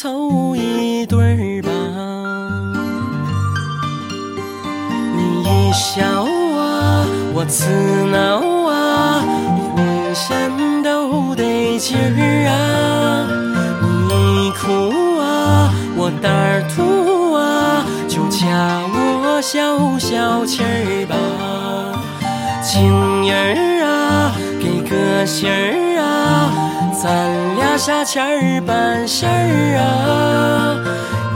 凑一对儿吧。你一笑啊，我刺挠啊，浑身都得劲儿啊。你一哭啊，我胆儿突啊，就掐我消消气儿吧。情人儿啊，给个信儿，咱俩啥钱儿办事儿啊，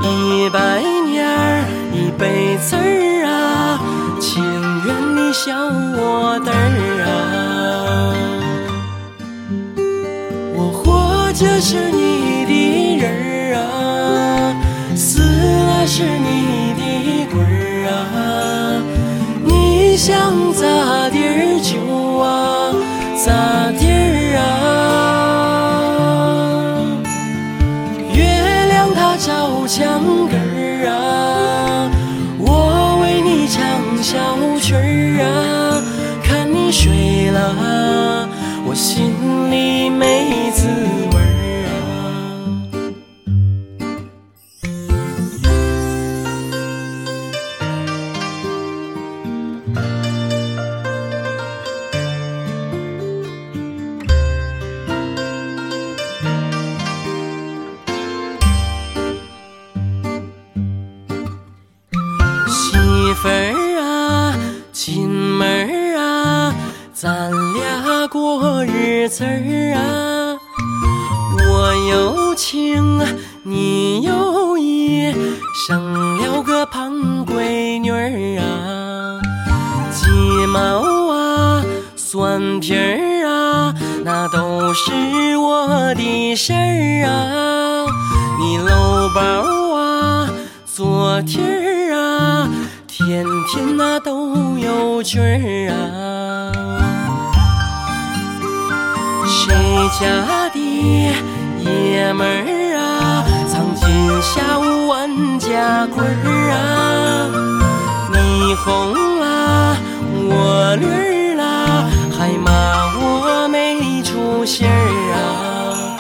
一百年儿一辈子儿啊，情愿你笑我嘚儿啊。我活着是你的人儿啊，死了是你的鬼儿啊。你想咋地儿就啊咋地儿墙根儿啊，我为你唱小曲儿啊。看你睡了，我心里没滋家的爷们儿啊，藏金下五万家规儿啊？你红啦，我绿儿啦，还骂我没出息儿啊！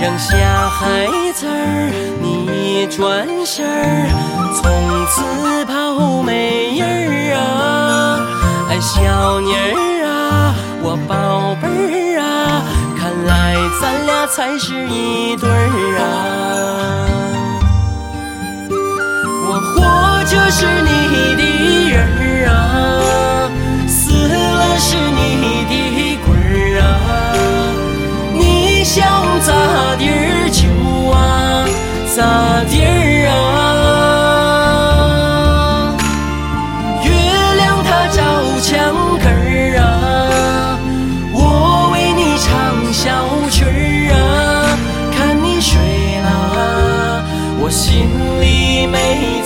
扔下孩子儿，你转身儿，从此跑没人儿啊！哎，小妮儿啊，我宝贝儿，才是一对儿啊！我活着是你的人儿啊，死了是你的鬼儿啊！你想咋地儿就啊咋地儿我心里没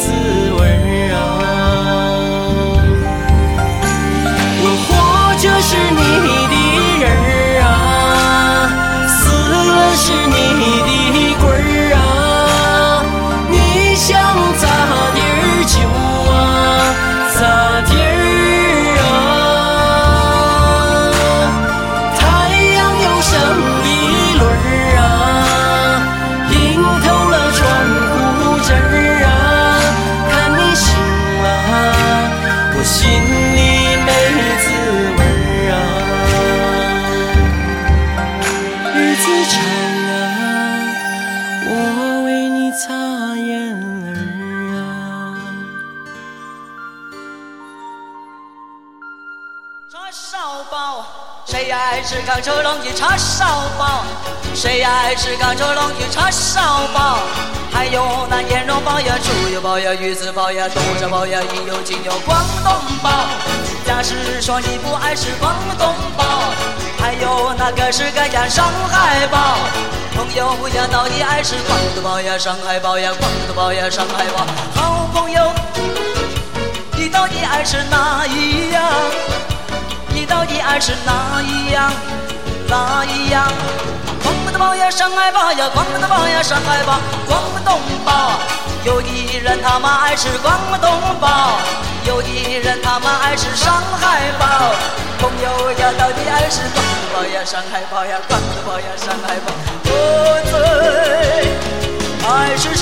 谁爱吃扛手龙脊叉烧包？谁爱吃扛手龙脊叉烧包？还有那腌肉包呀、猪油包呀、鱼子包呀、豆沙包呀、应有尽有广东包。假使说你不爱吃广东包，还有那各式各样上海包。朋友呀，到底爱吃广东包呀、上海包呀、广东包呀、上海包？好朋友。你到底爱吃哪一样？到底爱吃哪一样？哪一样？广东包呀，上海包呀，广东包呀，上海包，广东包。有的人他妈爱吃广东包，有的人他妈爱吃上海包。朋友呀，到底爱吃广东包呀，上海包呀，广东包呀，上海包。我最爱吃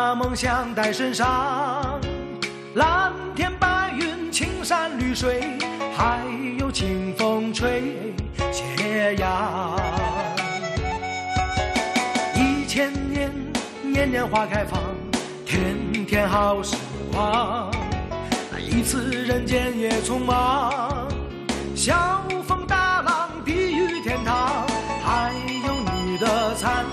把梦想带身上蓝天白云青山绿水还有清风吹斜阳。一千年年年花开放天天好时光。来一次人间也匆忙小风大浪地狱天堂还有你的灿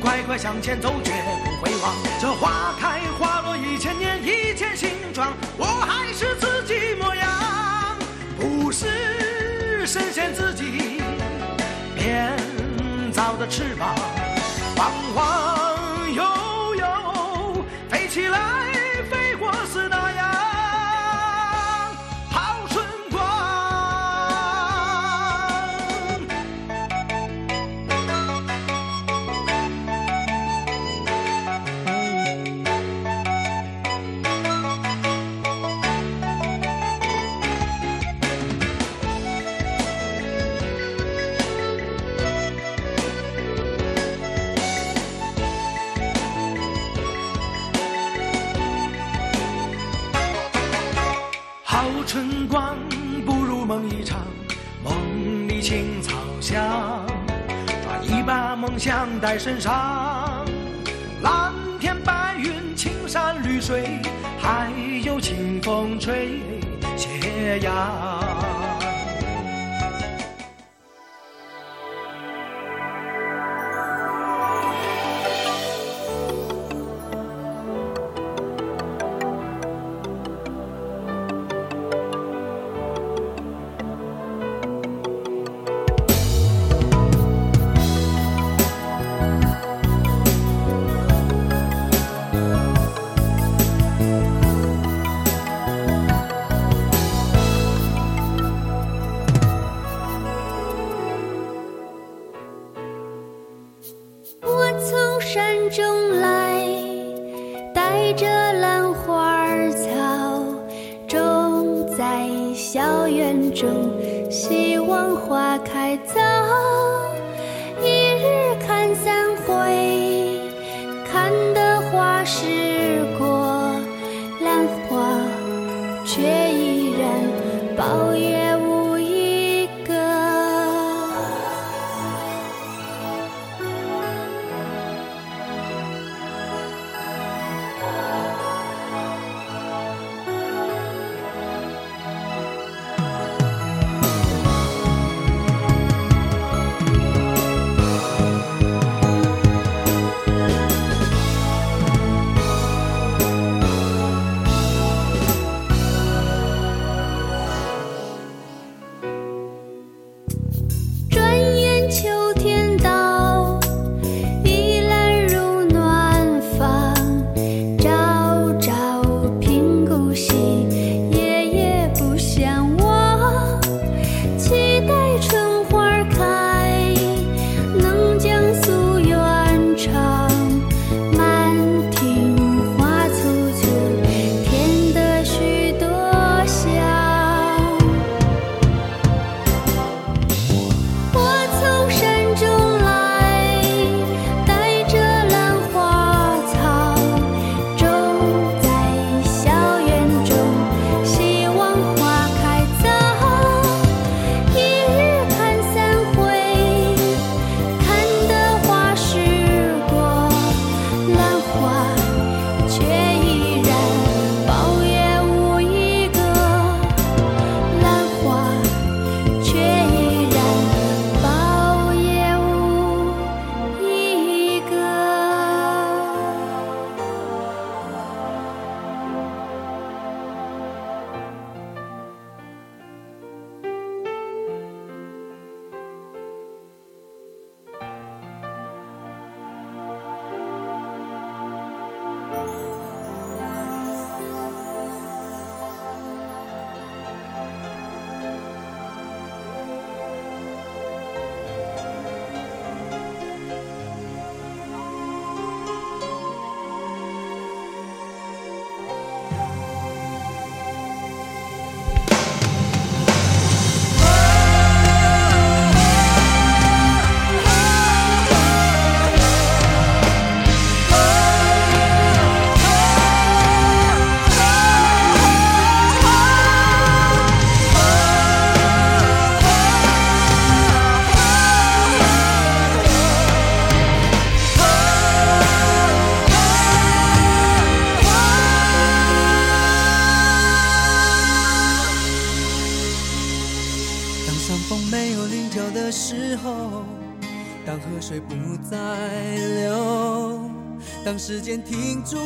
快快向前走绝不回望。这花开花落一千年一切形状我还是自己模样。不是神仙自己编造的翅膀晃晃悠悠飞起来飞过四大洋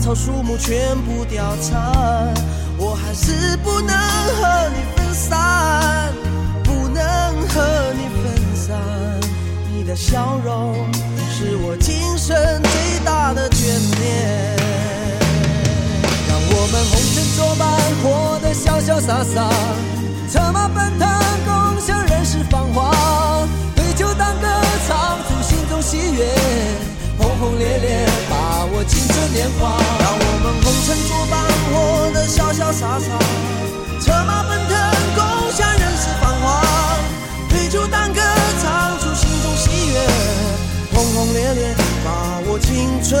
草树木全部凋残，我还是不能和你分散，不能和你分散。你的笑容是我今生最大的眷恋。让我们红尘作伴，活得潇潇洒洒，策马奔腾，共享人世繁华。青春年华。让我们红尘作伴，活得潇潇洒洒，策马奔腾，共享人世繁华。对酒当歌，唱出心中喜悦，轰轰烈烈，把握青春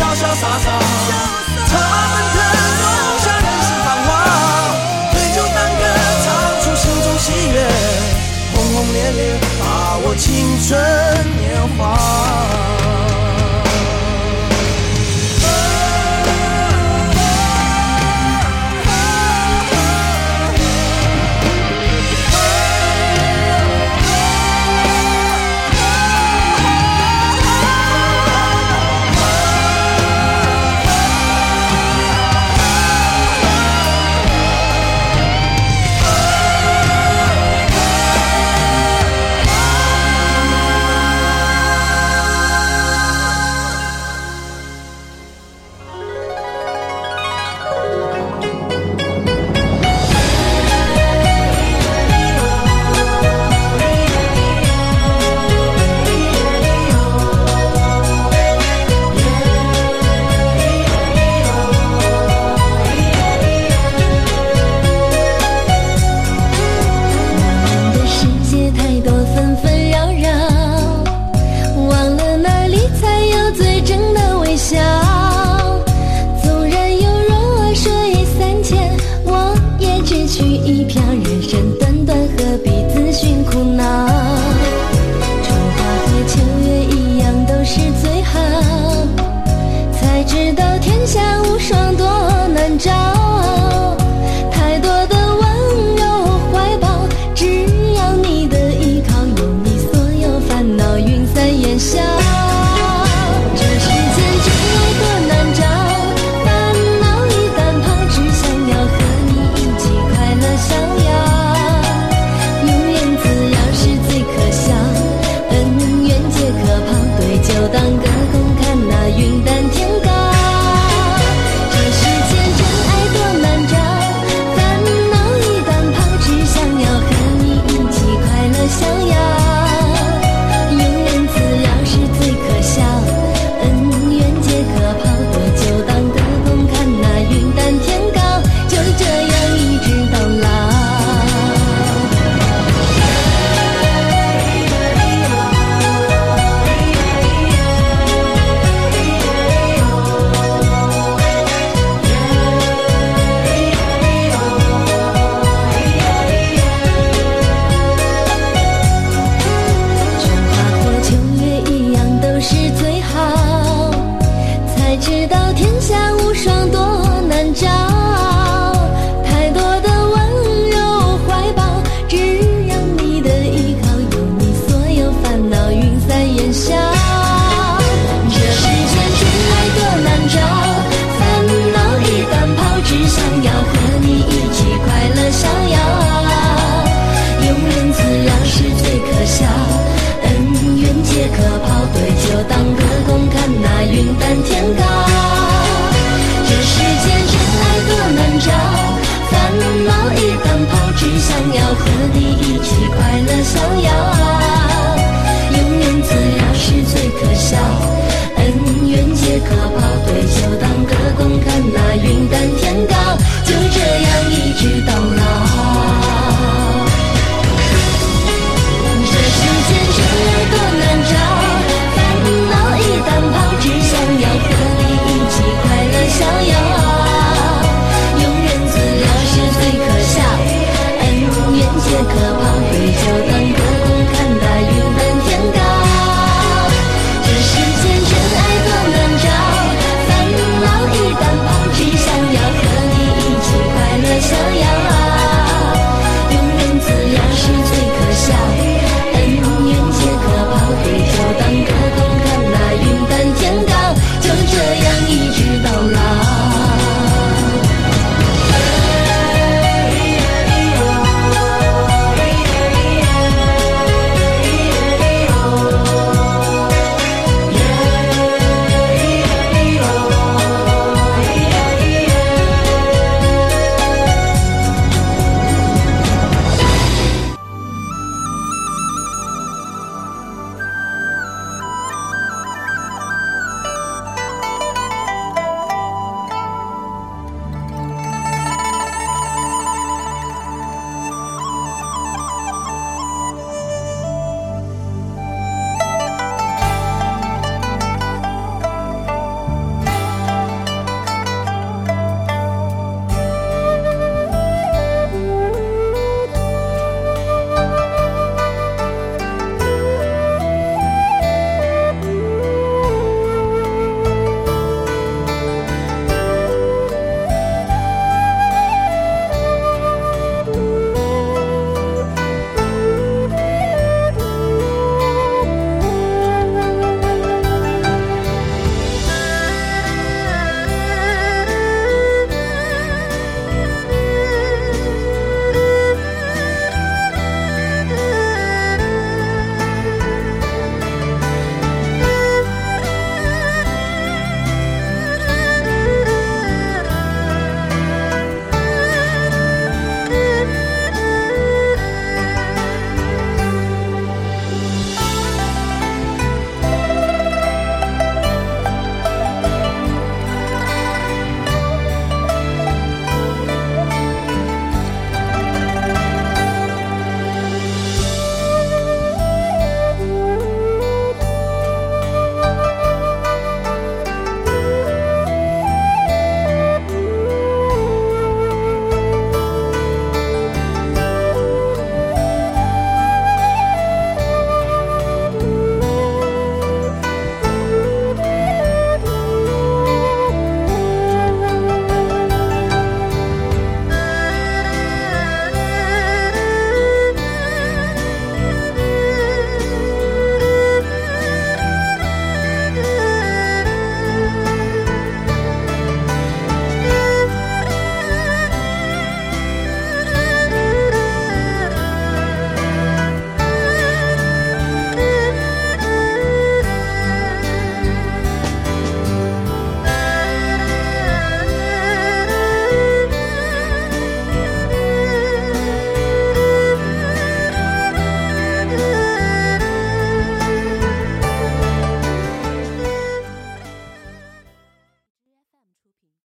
潇潇洒洒，